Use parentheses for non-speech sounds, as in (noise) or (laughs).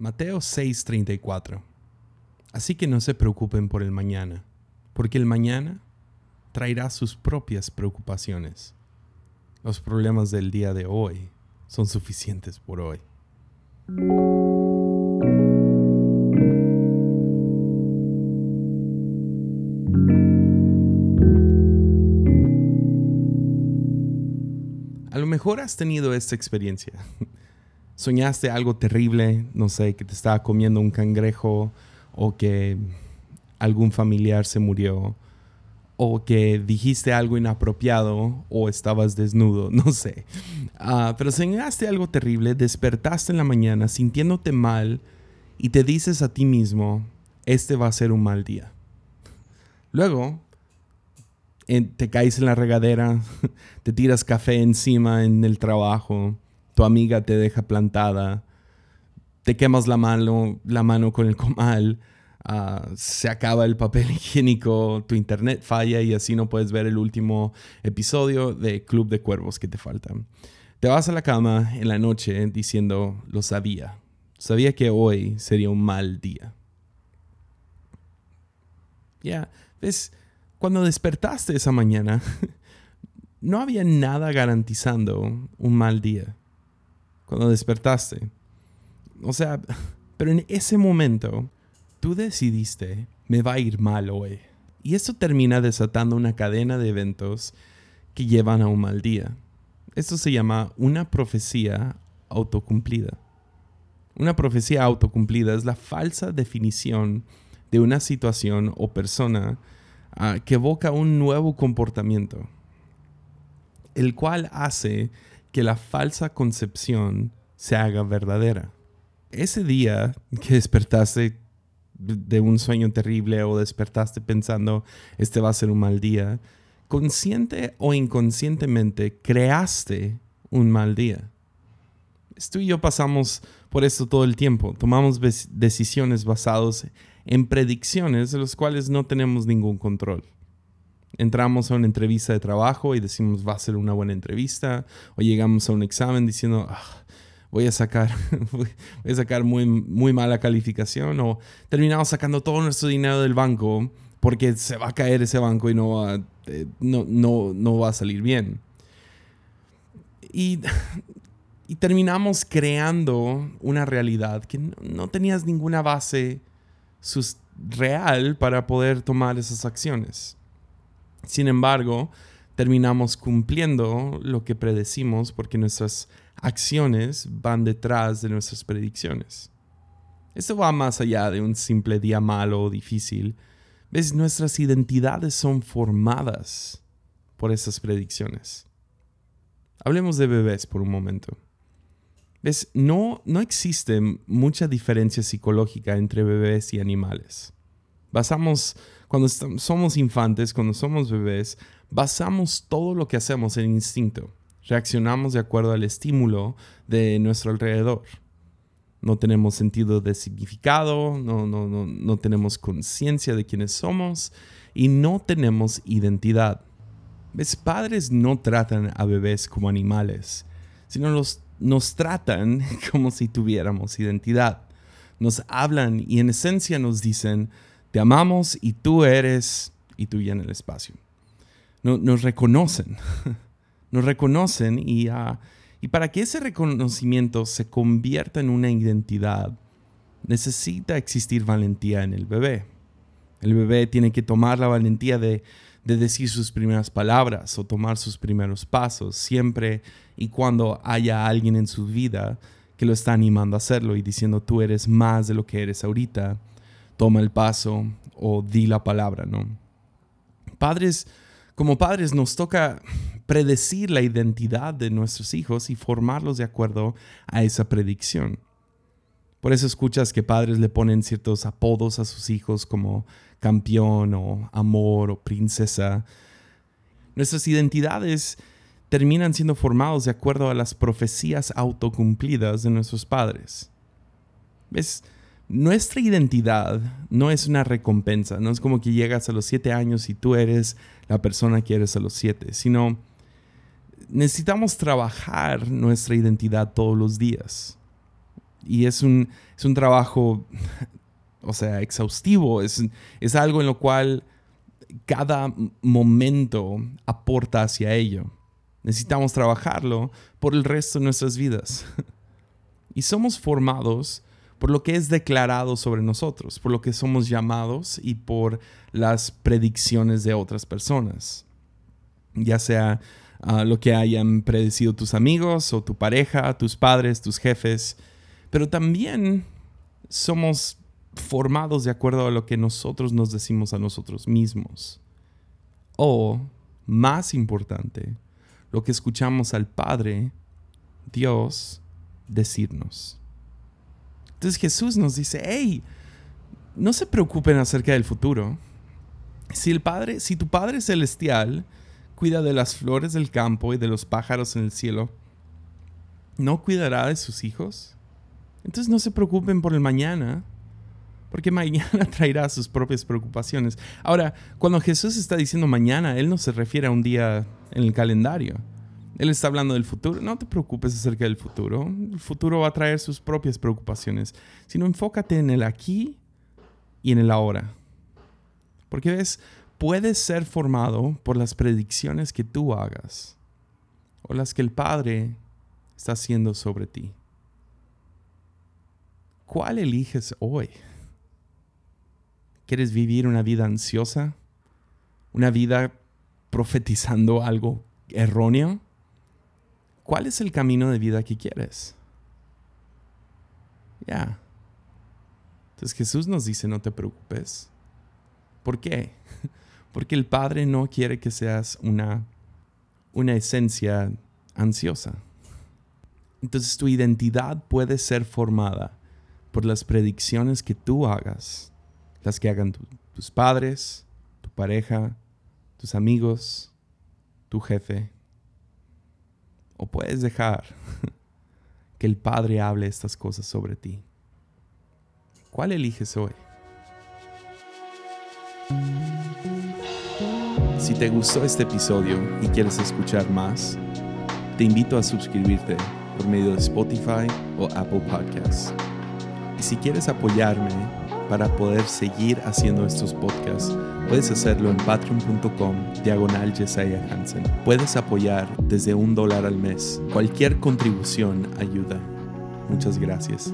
Mateo 6:34. Así que no se preocupen por el mañana, porque el mañana traerá sus propias preocupaciones. Los problemas del día de hoy son suficientes por hoy. A lo mejor has tenido esta experiencia. Soñaste algo terrible, no sé, que te estaba comiendo un cangrejo o que algún familiar se murió o que dijiste algo inapropiado o estabas desnudo, (laughs) no sé. Ah, pero soñaste algo terrible, despertaste en la mañana sintiéndote mal y te dices a ti mismo, este va a ser un mal día. Luego, te caes en la regadera, (laughs) te tiras café encima en el trabajo, tu amiga te deja plantada, te quemas la mano, la mano con el comal, ah, se acaba el papel (laughs) higiénico, tu internet falla y así no puedes ver el último episodio de Club de Cuervos que te faltan. Te vas a la cama en la noche diciendo, lo sabía, sabía que hoy sería un mal día. Ya, ves, cuando despertaste esa mañana, (laughs) no había nada garantizando un mal día cuando despertaste. O sea, pero en ese momento tú decidiste, me va a ir mal hoy. Y eso termina desatando una cadena de eventos que llevan a un mal día. Esto se llama una profecía autocumplida. Una profecía autocumplida es la falsa definición de una situación o persona ah, que evoca un nuevo comportamiento, el cual hace que la falsa concepción se haga verdadera. Ese día que despertaste de un sueño terrible o despertaste pensando este va a ser un mal día, consciente o inconscientemente creaste un mal día. Tú y yo pasamos por esto todo el tiempo. Tomamos decisiones basadas en predicciones de las cuales no tenemos ningún control entramos a una entrevista de trabajo y decimos va a ser una buena entrevista, o llegamos a un examen diciendo ah, voy a sacar, (laughs) voy a sacar muy, muy mala calificación, o terminamos sacando todo nuestro dinero del banco porque se va a caer ese banco y no va, eh, no, no, no va a salir bien. Y, terminamos creando una realidad que no tenías ninguna base real para poder tomar esas acciones. Sin embargo, terminamos cumpliendo lo que predecimos porque nuestras acciones van detrás de nuestras predicciones. Esto va más allá de un simple día malo o difícil. ¿Ves? Nuestras identidades son formadas por esas predicciones. Hablemos de bebés por un momento. ¿Ves? No, no existe mucha diferencia psicológica entre bebés y animales. Basamos cuando somos infantes, cuando somos bebés, basamos todo lo que hacemos en instinto. Reaccionamos de acuerdo al estímulo de nuestro alrededor. No tenemos sentido de significado, no, no, no, no tenemos conciencia de quiénes somos y no tenemos identidad. Los padres no tratan a bebés como animales, sino los, nos tratan (laughs) como si tuviéramos identidad. Nos hablan y en esencia nos dicen, te amamos y tú eres, y tú en el espacio. nos reconocen, (laughs) nos reconocen y, ah, y para que ese reconocimiento se convierta en una identidad, necesita existir valentía en el bebé. El bebé tiene que tomar la valentía de, de, decir sus primeras palabras o tomar sus primeros pasos, siempre y cuando haya alguien en su vida que lo está animando a hacerlo y diciendo tú eres más de lo que eres ahorita toma el paso o di la palabra, ¿no? Padres, como padres nos toca predecir la identidad de nuestros hijos y formarlos de acuerdo a esa predicción. Por eso escuchas que padres le ponen ciertos apodos a sus hijos como campeón o amor o princesa. Nuestras identidades terminan siendo formados de acuerdo a las profecías autocumplidas de nuestros padres. ¿Ves? Nuestra identidad no es una recompensa, no es como que llegas a los siete años y tú eres la persona que eres a los siete, sino necesitamos trabajar nuestra identidad todos los días. Y es un, es un trabajo, o sea, exhaustivo, es, es algo en lo cual cada momento aporta hacia ello. Necesitamos trabajarlo por el resto de nuestras vidas. (laughs) Y somos formados por lo que es declarado sobre nosotros, por lo que somos llamados y por las predicciones de otras personas. Ya sea ah, lo que hayan predecido tus amigos o tu pareja, tus padres, tus jefes, pero también somos formados de acuerdo a lo que nosotros nos decimos a nosotros mismos. O, más importante, lo que escuchamos al Padre, Dios, decirnos. Entonces Jesús nos dice, hey, no se preocupen acerca del futuro. Si el Padre, si tu Padre celestial cuida de las flores del campo y de los pájaros en el cielo, ¿no cuidará de sus hijos? Entonces no se preocupen por el mañana, porque (laughs) mañana traerá sus propias preocupaciones. Ahora, cuando Jesús está diciendo mañana, Él no se refiere a un día en el calendario. Él está hablando del futuro. No te preocupes acerca del futuro. El futuro va a traer sus propias preocupaciones. Sino enfócate en el aquí y en el ahora. Porque ves, puedes ser formado por las predicciones que tú hagas o las que el Padre está haciendo sobre ti. ¿Cuál eliges hoy? ¿Quieres vivir una vida ansiosa? ¿Una vida profetizando algo erróneo? ¿Cuál es el camino de vida que quieres? Ya. Entonces Jesús nos dice, no te preocupes. ¿Por qué? (laughs) Porque el Padre no quiere que seas una, una esencia ansiosa. Entonces tu identidad puede ser formada por las predicciones que tú hagas, las que hagan tus padres, tu pareja, tus amigos, tu jefe, o puedes dejar (laughs) que el Padre hable estas cosas sobre ti. ¿Cuál eliges hoy? Si te gustó este episodio y quieres escuchar más, te invito a suscribirte por medio de Spotify o Apple Podcasts. Y si quieres apoyarme para poder seguir haciendo estos podcasts, puedes hacerlo en patreon.com diagonal Hansen. Puedes apoyar desde un dólar al mes. Cualquier contribución ayuda. Muchas gracias.